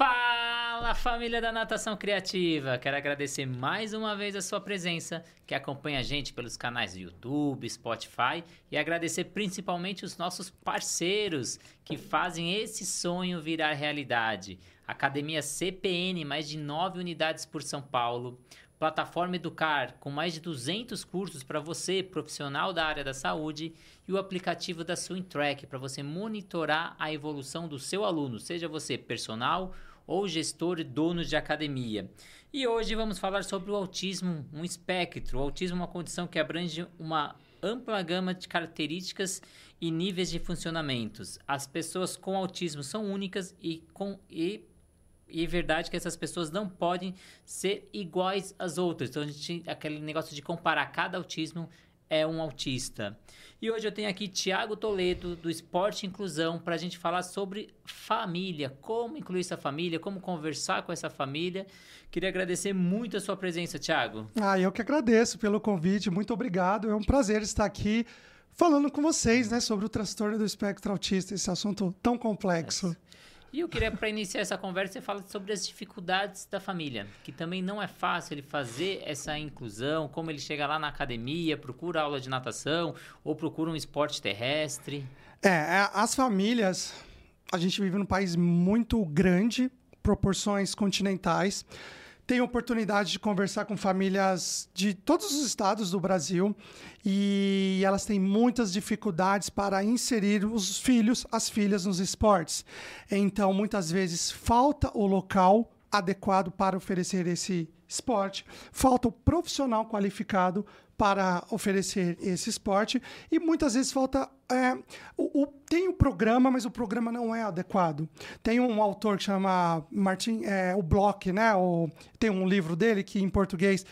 Fala família da Natação Criativa! Quero agradecer mais uma vez a sua presença, que acompanha a gente pelos canais do YouTube, Spotify e agradecer principalmente os nossos parceiros que fazem esse sonho virar realidade. Academia CPN, mais de 9 unidades por São Paulo. Plataforma Educar, com mais de 200 cursos para você, profissional da área da saúde, e o aplicativo da Swintrack para você monitorar a evolução do seu aluno, seja você personal ou gestor e dono de academia. E hoje vamos falar sobre o autismo, um espectro. O autismo é uma condição que abrange uma ampla gama de características e níveis de funcionamentos. As pessoas com autismo são únicas e com e e é verdade que essas pessoas não podem ser iguais às outras. Então, a gente, aquele negócio de comparar cada autismo é um autista. E hoje eu tenho aqui Tiago Toledo, do Esporte Inclusão, para a gente falar sobre família, como incluir essa família, como conversar com essa família. Queria agradecer muito a sua presença, Tiago. Ah, eu que agradeço pelo convite, muito obrigado. É um prazer estar aqui falando com vocês né, sobre o transtorno do espectro autista, esse assunto tão complexo. É. E eu queria, para iniciar essa conversa, você fala sobre as dificuldades da família, que também não é fácil ele fazer essa inclusão, como ele chega lá na academia, procura aula de natação ou procura um esporte terrestre. É, é as famílias, a gente vive num país muito grande, proporções continentais tenho oportunidade de conversar com famílias de todos os estados do Brasil e elas têm muitas dificuldades para inserir os filhos, as filhas nos esportes. Então, muitas vezes falta o local adequado para oferecer esse esporte, falta o profissional qualificado para oferecer esse esporte e muitas vezes falta é, o, o, tem o programa, mas o programa não é adequado. Tem um autor que chama Martin, é, o Bloch, né? O, tem um livro dele que em português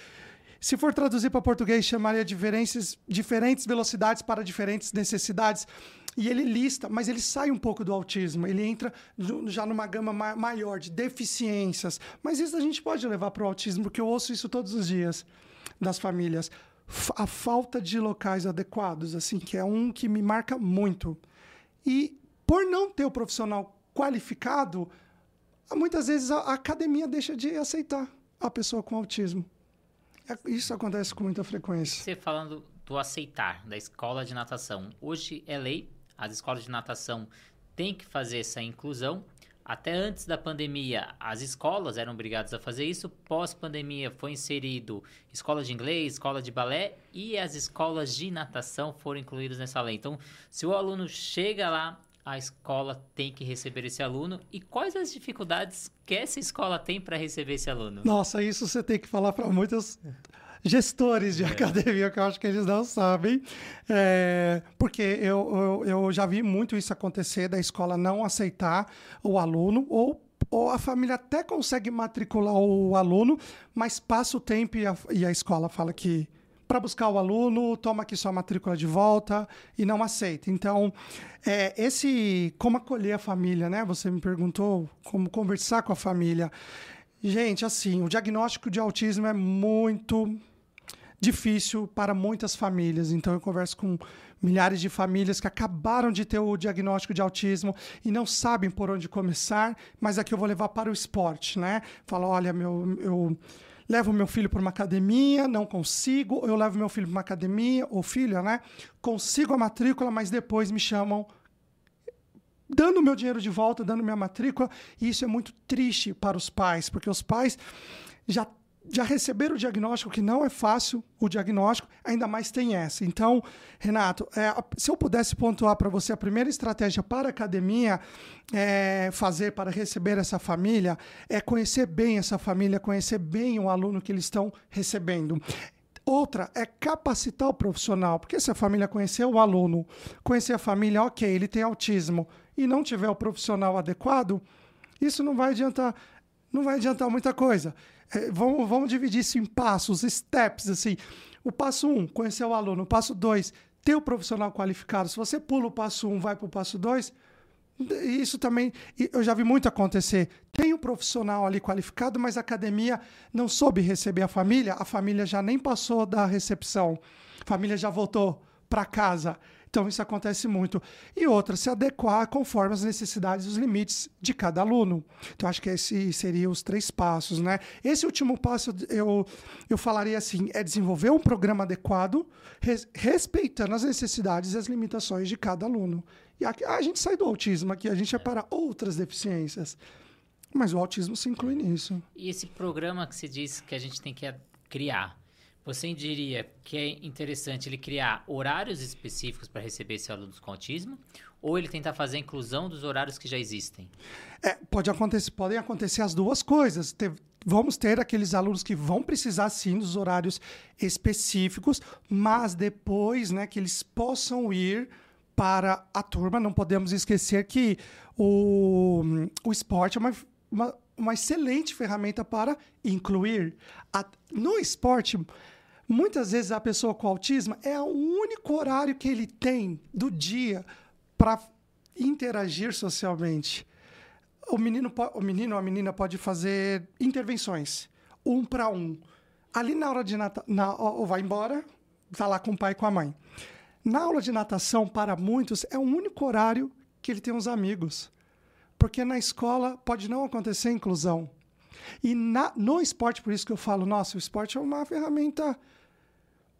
se for traduzir para português, chamaria diferentes, diferentes velocidades para diferentes necessidades. E ele lista, mas ele sai um pouco do autismo, ele entra já numa gama maior de deficiências. Mas isso a gente pode levar para o autismo, porque eu ouço isso todos os dias das famílias a falta de locais adequados, assim, que é um que me marca muito. E por não ter o profissional qualificado, muitas vezes a academia deixa de aceitar a pessoa com autismo. É, isso acontece com muita frequência. Você falando do aceitar da escola de natação, hoje é lei, as escolas de natação têm que fazer essa inclusão até antes da pandemia, as escolas eram obrigadas a fazer isso. Pós-pandemia, foi inserido escola de inglês, escola de balé e as escolas de natação foram incluídas nessa lei. Então, se o aluno chega lá, a escola tem que receber esse aluno. E quais as dificuldades que essa escola tem para receber esse aluno? Nossa, isso você tem que falar para muitas gestores de é. academia, que eu acho que eles não sabem. É, porque eu, eu, eu já vi muito isso acontecer, da escola não aceitar o aluno, ou ou a família até consegue matricular o aluno, mas passa o tempo e a, e a escola fala que para buscar o aluno, toma aqui sua matrícula de volta e não aceita. Então, é, esse como acolher a família, né? Você me perguntou como conversar com a família. Gente, assim, o diagnóstico de autismo é muito difícil para muitas famílias. Então eu converso com milhares de famílias que acabaram de ter o diagnóstico de autismo e não sabem por onde começar, mas aqui eu vou levar para o esporte, né? Falo, olha, meu, eu levo meu filho para uma academia, não consigo, eu levo meu filho para uma academia, ou filha, né? Consigo a matrícula, mas depois me chamam dando meu dinheiro de volta, dando minha matrícula, e isso é muito triste para os pais, porque os pais já já receberam o diagnóstico, que não é fácil o diagnóstico, ainda mais tem essa. Então, Renato, é, se eu pudesse pontuar para você a primeira estratégia para a academia é, fazer para receber essa família, é conhecer bem essa família, conhecer bem o aluno que eles estão recebendo. Outra é capacitar o profissional, porque se a família conhecer o aluno, conhecer a família, ok, ele tem autismo, e não tiver o profissional adequado, isso não vai adiantar, não vai adiantar muita coisa. É, vamos, vamos dividir isso em passos, steps, assim. O passo um, conhecer o aluno. O passo dois, ter o profissional qualificado. Se você pula o passo um, vai para o passo dois, isso também eu já vi muito acontecer. Tem um profissional ali qualificado, mas a academia não soube receber a família, a família já nem passou da recepção, a família já voltou para casa. Então, isso acontece muito. E outra, se adequar conforme as necessidades e os limites de cada aluno. Então, acho que esses seriam os três passos, né? Esse último passo, eu, eu falaria assim, é desenvolver um programa adequado, res, respeitando as necessidades e as limitações de cada aluno. E aqui, a gente sai do autismo aqui, a gente é para outras deficiências. Mas o autismo se inclui nisso. E esse programa que você disse que a gente tem que criar, você diria que é interessante ele criar horários específicos para receber esses alunos com autismo? Ou ele tentar fazer a inclusão dos horários que já existem? É, pode acontecer, podem acontecer as duas coisas. vamos ter aqueles alunos que vão precisar sim dos horários específicos, mas depois né, que eles possam ir para a turma. Não podemos esquecer que o, o esporte é uma, uma, uma excelente ferramenta para incluir. A, no esporte, Muitas vezes a pessoa com autismo é o único horário que ele tem do dia para interagir socialmente. O menino, o menino ou a menina pode fazer intervenções, um para um. Ali na hora de natação, ou vai embora, está lá com o pai e com a mãe. Na aula de natação, para muitos, é o único horário que ele tem os amigos. Porque na escola pode não acontecer inclusão. E na, no esporte, por isso que eu falo, nossa, o esporte é uma ferramenta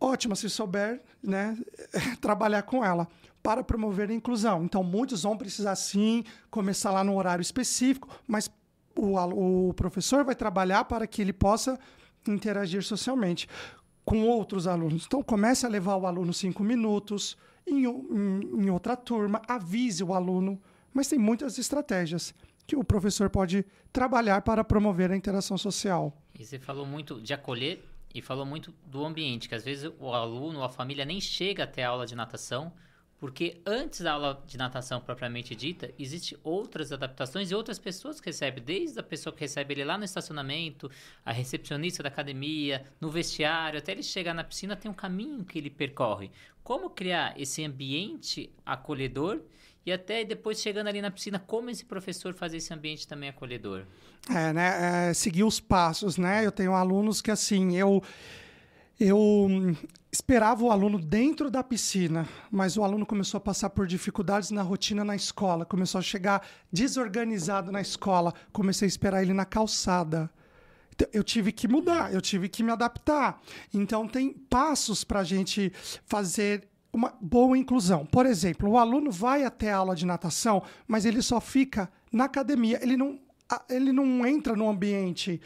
ótima se souber né, trabalhar com ela para promover a inclusão. Então, muitos vão precisar sim começar lá no horário específico, mas o, o professor vai trabalhar para que ele possa interagir socialmente com outros alunos. Então, comece a levar o aluno cinco minutos em, em, em outra turma, avise o aluno, mas tem muitas estratégias que o professor pode trabalhar para promover a interação social. E você falou muito de acolher e falou muito do ambiente, que às vezes o aluno ou a família nem chega até a aula de natação, porque antes da aula de natação propriamente dita, existem outras adaptações e outras pessoas que recebem, desde a pessoa que recebe ele lá no estacionamento, a recepcionista da academia, no vestiário, até ele chegar na piscina, tem um caminho que ele percorre. Como criar esse ambiente acolhedor e até depois chegando ali na piscina, como esse professor fazer esse ambiente também acolhedor? É, né? É, seguir os passos, né? Eu tenho alunos que, assim, eu... Eu esperava o aluno dentro da piscina, mas o aluno começou a passar por dificuldades na rotina na escola, começou a chegar desorganizado na escola, comecei a esperar ele na calçada. Então, eu tive que mudar, eu tive que me adaptar. Então, tem passos para a gente fazer uma boa inclusão. Por exemplo, o aluno vai até a aula de natação, mas ele só fica na academia, ele não, ele não entra no ambiente.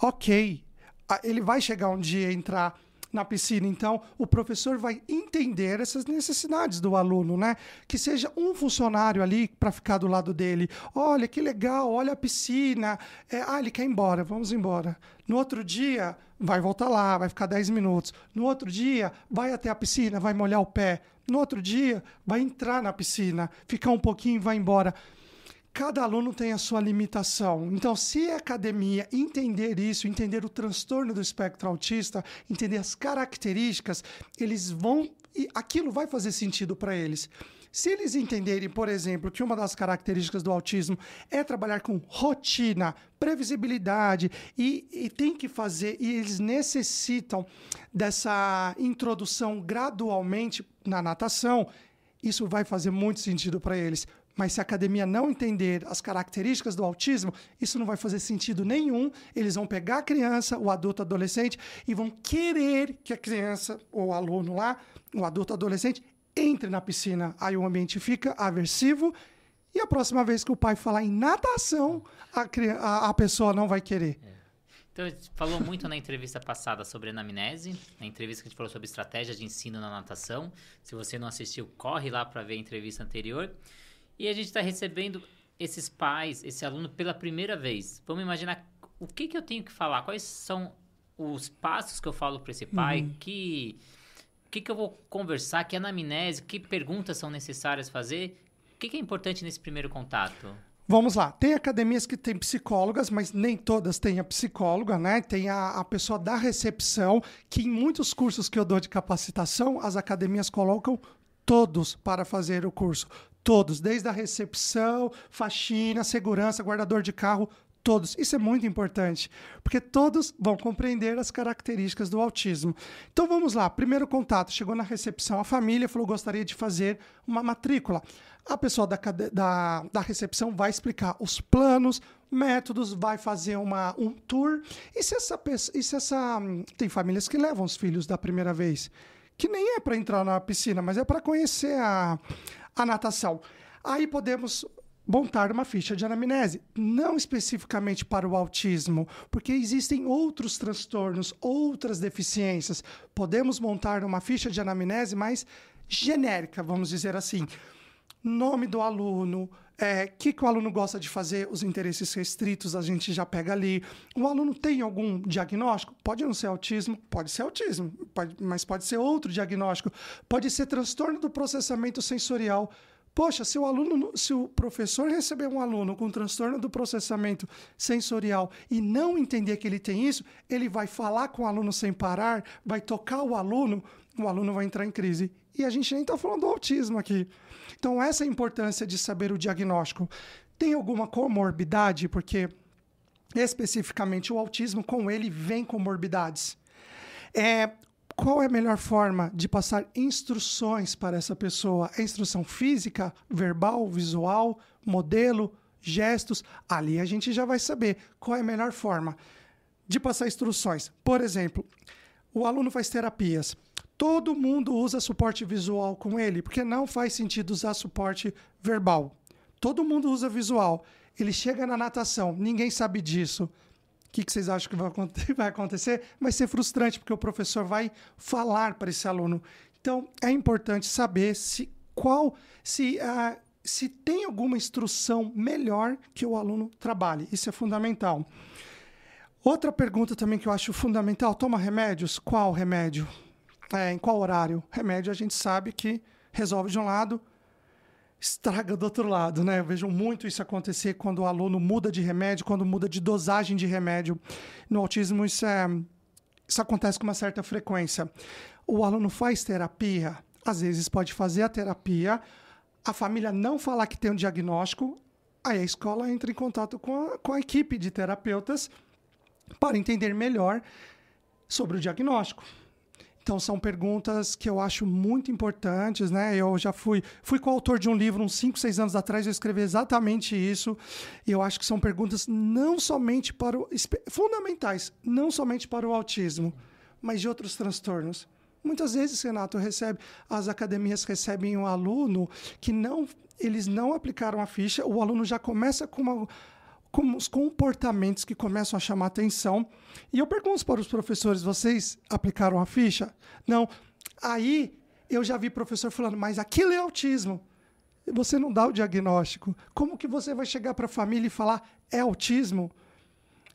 Ok, ele vai chegar um dia a entrar na piscina. Então, o professor vai entender essas necessidades do aluno, né? Que seja um funcionário ali para ficar do lado dele. Olha que legal, olha a piscina. É, ah, ele quer ir embora, vamos embora. No outro dia, vai voltar lá, vai ficar 10 minutos. No outro dia, vai até a piscina, vai molhar o pé. No outro dia, vai entrar na piscina, ficar um pouquinho e vai embora cada aluno tem a sua limitação. Então, se a academia entender isso, entender o transtorno do espectro autista, entender as características, eles vão e aquilo vai fazer sentido para eles. Se eles entenderem, por exemplo, que uma das características do autismo é trabalhar com rotina, previsibilidade e, e tem que fazer, e eles necessitam dessa introdução gradualmente na natação, isso vai fazer muito sentido para eles. Mas se a academia não entender as características do autismo, isso não vai fazer sentido nenhum. Eles vão pegar a criança, o adulto, adolescente, e vão querer que a criança, ou o aluno lá, o adulto, adolescente, entre na piscina. Aí o ambiente fica aversivo. E a próxima vez que o pai falar em natação, a, a, a pessoa não vai querer. É. Então, a gente falou muito na entrevista passada sobre anamnese, na entrevista que a gente falou sobre estratégia de ensino na natação. Se você não assistiu, corre lá para ver a entrevista anterior. E a gente está recebendo esses pais, esse aluno pela primeira vez. Vamos imaginar o que, que eu tenho que falar, quais são os passos que eu falo para esse pai, uhum. que que, que eu vou conversar, que anamnese, que perguntas são necessárias fazer, o que, que é importante nesse primeiro contato? Vamos lá. Tem academias que têm psicólogas, mas nem todas têm a psicóloga, né? Tem a, a, pessoa da recepção, que em muitos cursos que eu dou de capacitação, as academias colocam todos para fazer o curso. Todos, desde a recepção, faxina, segurança, guardador de carro, Todos. Isso é muito importante, porque todos vão compreender as características do autismo. Então vamos lá. Primeiro contato: chegou na recepção, a família falou gostaria de fazer uma matrícula. A pessoa da, da, da recepção vai explicar os planos, métodos, vai fazer uma, um tour. E se essa e se essa. Tem famílias que levam os filhos da primeira vez, que nem é para entrar na piscina, mas é para conhecer a, a natação. Aí podemos montar uma ficha de anamnese, não especificamente para o autismo, porque existem outros transtornos, outras deficiências. Podemos montar uma ficha de anamnese mais genérica, vamos dizer assim. Nome do aluno, o é, que, que o aluno gosta de fazer, os interesses restritos a gente já pega ali. O aluno tem algum diagnóstico? Pode não ser autismo, pode ser autismo, pode, mas pode ser outro diagnóstico. Pode ser transtorno do processamento sensorial Poxa, se o aluno, se o professor receber um aluno com transtorno do processamento sensorial e não entender que ele tem isso, ele vai falar com o aluno sem parar, vai tocar o aluno, o aluno vai entrar em crise. E a gente nem está falando do autismo aqui. Então, essa é a importância de saber o diagnóstico. Tem alguma comorbidade? Porque especificamente o autismo, com ele vem comorbidades. É, qual é a melhor forma de passar instruções para essa pessoa? É instrução física, verbal, visual, modelo, gestos? Ali a gente já vai saber qual é a melhor forma de passar instruções. Por exemplo, o aluno faz terapias. Todo mundo usa suporte visual com ele, porque não faz sentido usar suporte verbal. Todo mundo usa visual. Ele chega na natação, ninguém sabe disso que, que vocês acham que vai acontecer? Vai ser frustrante, porque o professor vai falar para esse aluno. Então, é importante saber se qual se, uh, se tem alguma instrução melhor que o aluno trabalhe. Isso é fundamental. Outra pergunta também que eu acho fundamental: toma remédios? Qual remédio? É, em qual horário? Remédio a gente sabe que resolve de um lado, estraga do outro lado, né? Eu vejo muito isso acontecer quando o aluno muda de remédio, quando muda de dosagem de remédio. No autismo, isso, é, isso acontece com uma certa frequência. O aluno faz terapia, às vezes pode fazer a terapia, a família não falar que tem um diagnóstico, aí a escola entra em contato com a, com a equipe de terapeutas para entender melhor sobre o diagnóstico. Então são perguntas que eu acho muito importantes, né? Eu já fui fui coautor de um livro uns 5, 6 anos atrás, eu escrevi exatamente isso. E eu acho que são perguntas não somente para o fundamentais, não somente para o autismo, mas de outros transtornos. Muitas vezes, Renato, recebe as academias recebem um aluno que não eles não aplicaram a ficha, o aluno já começa com uma com os comportamentos que começam a chamar atenção. E eu pergunto para os professores: vocês aplicaram a ficha? Não. Aí eu já vi professor falando, mas aquilo é autismo. Você não dá o diagnóstico. Como que você vai chegar para a família e falar é autismo?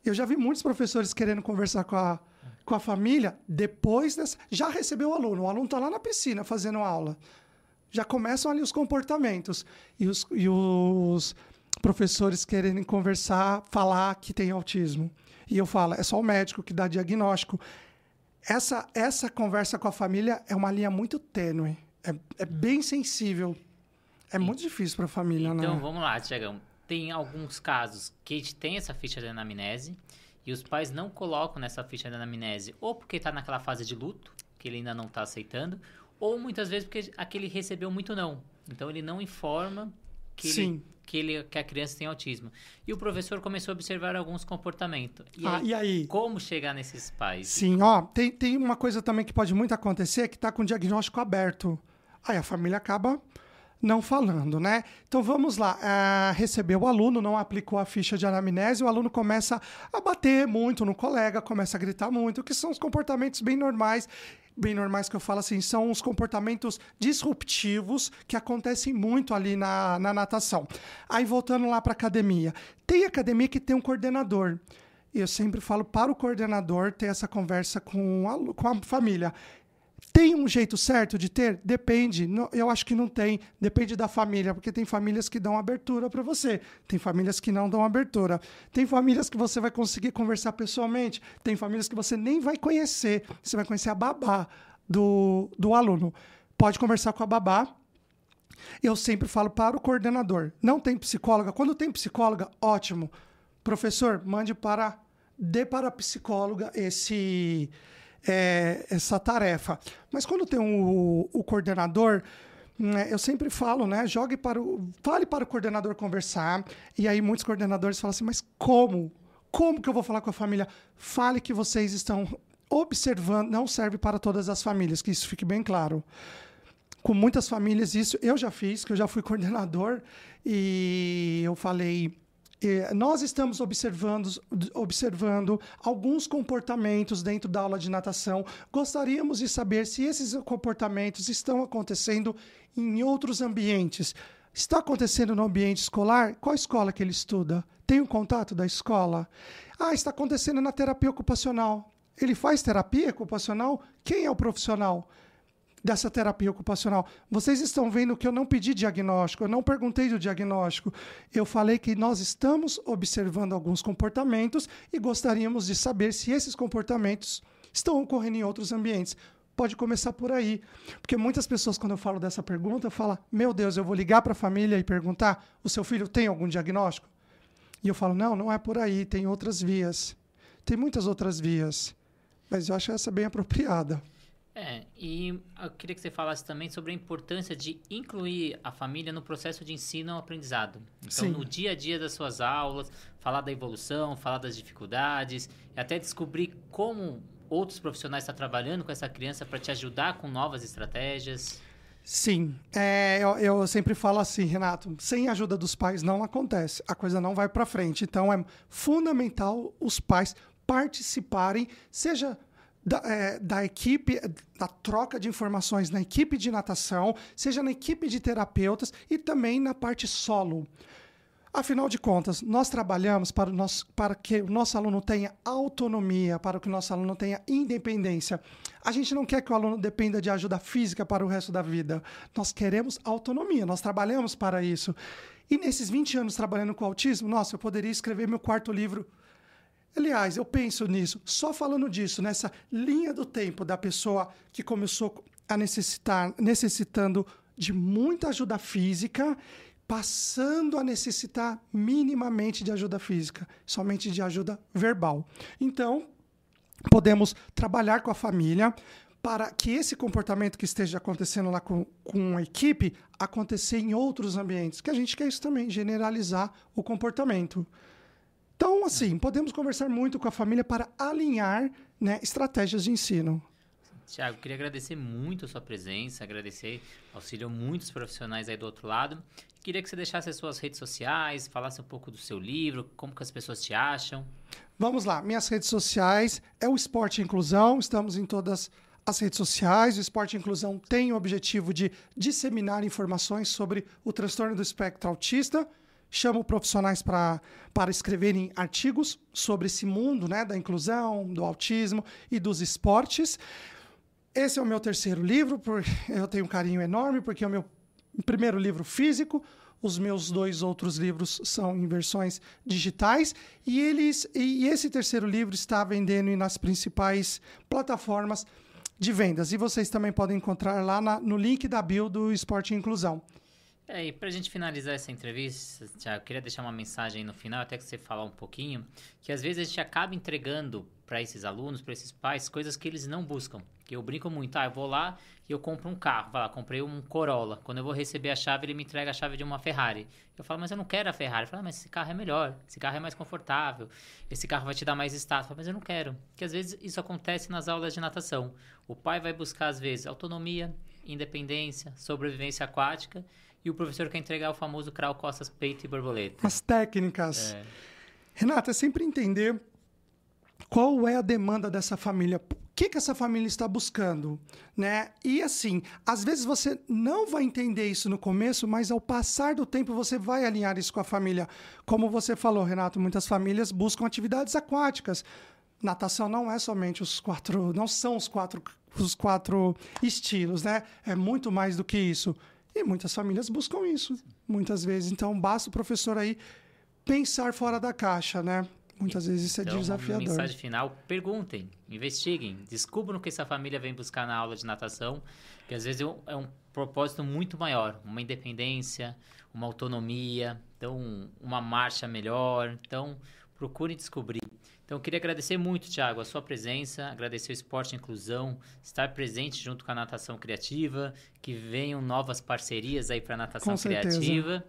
Eu já vi muitos professores querendo conversar com a, com a família depois dessa. Já recebeu o aluno, o aluno está lá na piscina fazendo aula. Já começam ali os comportamentos. E os, e os professores querendo conversar, falar que tem autismo. E eu falo, é só o médico que dá diagnóstico. Essa, essa conversa com a família é uma linha muito tênue. É, é bem sensível. É muito difícil para a família, então, né? Então, vamos lá, Tiagão. Tem alguns casos que a gente tem essa ficha de anamnese e os pais não colocam nessa ficha de anamnese ou porque está naquela fase de luto, que ele ainda não está aceitando, ou muitas vezes porque aquele recebeu muito não. Então, ele não informa que Sim. ele que, ele, que a criança tem autismo. E o professor começou a observar alguns comportamentos. E, ah, aí, e aí? Como chegar nesses pais? Sim, ó, tem, tem uma coisa também que pode muito acontecer, que está com o diagnóstico aberto. Aí a família acaba não falando, né? Então vamos lá. Uh, recebeu o aluno, não aplicou a ficha de anamnese, o aluno começa a bater muito no colega, começa a gritar muito, que são os comportamentos bem normais bem normais que eu falo assim, são os comportamentos disruptivos que acontecem muito ali na, na natação. Aí voltando lá para academia. Tem academia que tem um coordenador. Eu sempre falo para o coordenador ter essa conversa com a, com a família. Tem um jeito certo de ter? Depende. Eu acho que não tem. Depende da família, porque tem famílias que dão abertura para você, tem famílias que não dão abertura. Tem famílias que você vai conseguir conversar pessoalmente, tem famílias que você nem vai conhecer. Você vai conhecer a babá do, do aluno. Pode conversar com a babá. Eu sempre falo para o coordenador: não tem psicóloga? Quando tem psicóloga, ótimo professor, mande para dê para a psicóloga esse é, essa tarefa. Mas quando tem o, coordenador, né, eu sempre falo, né? Jogue para o. Fale para o coordenador conversar. E aí muitos coordenadores falam assim, mas como? Como que eu vou falar com a família? Fale que vocês estão observando, não serve para todas as famílias, que isso fique bem claro. Com muitas famílias, isso eu já fiz, que eu já fui coordenador, e eu falei nós estamos observando, observando alguns comportamentos dentro da aula de natação. Gostaríamos de saber se esses comportamentos estão acontecendo em outros ambientes. Está acontecendo no ambiente escolar? Qual escola que ele estuda? Tem um contato da escola? Ah, está acontecendo na terapia ocupacional. Ele faz terapia ocupacional? Quem é o profissional? Dessa terapia ocupacional. Vocês estão vendo que eu não pedi diagnóstico, eu não perguntei do diagnóstico. Eu falei que nós estamos observando alguns comportamentos e gostaríamos de saber se esses comportamentos estão ocorrendo em outros ambientes. Pode começar por aí. Porque muitas pessoas, quando eu falo dessa pergunta, falam: Meu Deus, eu vou ligar para a família e perguntar: o seu filho tem algum diagnóstico? E eu falo: Não, não é por aí, tem outras vias. Tem muitas outras vias. Mas eu acho essa bem apropriada. É, e eu queria que você falasse também sobre a importância de incluir a família no processo de ensino e aprendizado. Então, Sim. no dia a dia das suas aulas, falar da evolução, falar das dificuldades, e até descobrir como outros profissionais estão trabalhando com essa criança para te ajudar com novas estratégias. Sim, é, eu, eu, sempre falo assim, Renato, sem a ajuda dos pais não acontece, a coisa não vai para frente. Então é fundamental os pais participarem, seja da, é, da, equipe, da troca de informações na equipe de natação, seja na equipe de terapeutas e também na parte solo. Afinal de contas, nós trabalhamos para, nosso, para que o nosso aluno tenha autonomia, para que o nosso aluno tenha independência. A gente não quer que o aluno dependa de ajuda física para o resto da vida. Nós queremos autonomia, nós trabalhamos para isso. E nesses 20 anos trabalhando com autismo, nossa, eu poderia escrever meu quarto livro Aliás, eu penso nisso, só falando disso, nessa linha do tempo da pessoa que começou a necessitar, necessitando de muita ajuda física, passando a necessitar minimamente de ajuda física, somente de ajuda verbal. Então, podemos trabalhar com a família para que esse comportamento que esteja acontecendo lá com, com a equipe acontecer em outros ambientes, que a gente quer isso também, generalizar o comportamento. Então, assim, podemos conversar muito com a família para alinhar né, estratégias de ensino. Tiago, queria agradecer muito a sua presença, agradecer, auxiliou muitos profissionais aí do outro lado. Queria que você deixasse as suas redes sociais, falasse um pouco do seu livro, como que as pessoas te acham. Vamos lá, minhas redes sociais é o Esporte Inclusão, estamos em todas as redes sociais. O Esporte Inclusão tem o objetivo de disseminar informações sobre o transtorno do espectro autista chamo profissionais pra, para escreverem artigos sobre esse mundo né, da inclusão, do autismo e dos esportes. Esse é o meu terceiro livro, eu tenho um carinho enorme, porque é o meu primeiro livro físico. Os meus dois outros livros são em versões digitais e eles e esse terceiro livro está vendendo nas principais plataformas de vendas. E vocês também podem encontrar lá na, no link da bio do Esporte e Inclusão. É, e pra gente finalizar essa entrevista, eu queria deixar uma mensagem aí no final, até que você falar um pouquinho, que às vezes a gente acaba entregando para esses alunos, para esses pais, coisas que eles não buscam. Que eu brinco muito, ah, eu vou lá e eu compro um carro, vai lá, comprei um Corolla. Quando eu vou receber a chave, ele me entrega a chave de uma Ferrari. Eu falo, mas eu não quero a Ferrari. Eu falo, ah, mas esse carro é melhor, esse carro é mais confortável, esse carro vai te dar mais status. Eu falo, mas eu não quero. Porque às vezes isso acontece nas aulas de natação. O pai vai buscar, às vezes, autonomia, independência, sobrevivência aquática e o professor quer entregar o famoso crawl costas, peito e borboleta. As técnicas. É. Renata, é sempre entender qual é a demanda dessa família. O que, que essa família está buscando, né? E assim, às vezes você não vai entender isso no começo, mas ao passar do tempo você vai alinhar isso com a família. Como você falou, Renato, muitas famílias buscam atividades aquáticas. Natação não é somente os quatro, não são os quatro, os quatro estilos, né? É muito mais do que isso. E muitas famílias buscam isso, muitas vezes. Então, basta o professor aí pensar fora da caixa, né? Muitas vezes isso é então, desafiador. Mensagem final: perguntem, investiguem, descubram o que essa família vem buscar na aula de natação, que às vezes é um propósito muito maior, uma independência, uma autonomia, então uma marcha melhor. Então, procurem descobrir. Então, eu queria agradecer muito, Thiago, a sua presença, agradecer o Esporte Inclusão, estar presente junto com a Natação Criativa, que venham novas parcerias aí para a Natação Com. Criativa.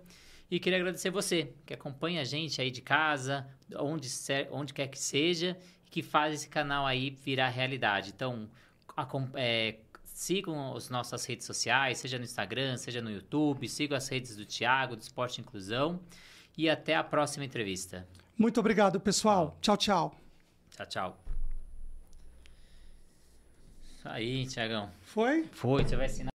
E queria agradecer você, que acompanha a gente aí de casa, onde, onde quer que seja, e que faz esse canal aí virar realidade. Então, é, sigam as nossas redes sociais, seja no Instagram, seja no YouTube, sigam as redes do Thiago, do Esporte Inclusão. E até a próxima entrevista. Muito obrigado, pessoal. Tchau, tchau. Tchau, tchau. Isso aí, Tiagão. Foi? Foi, você vai assinar.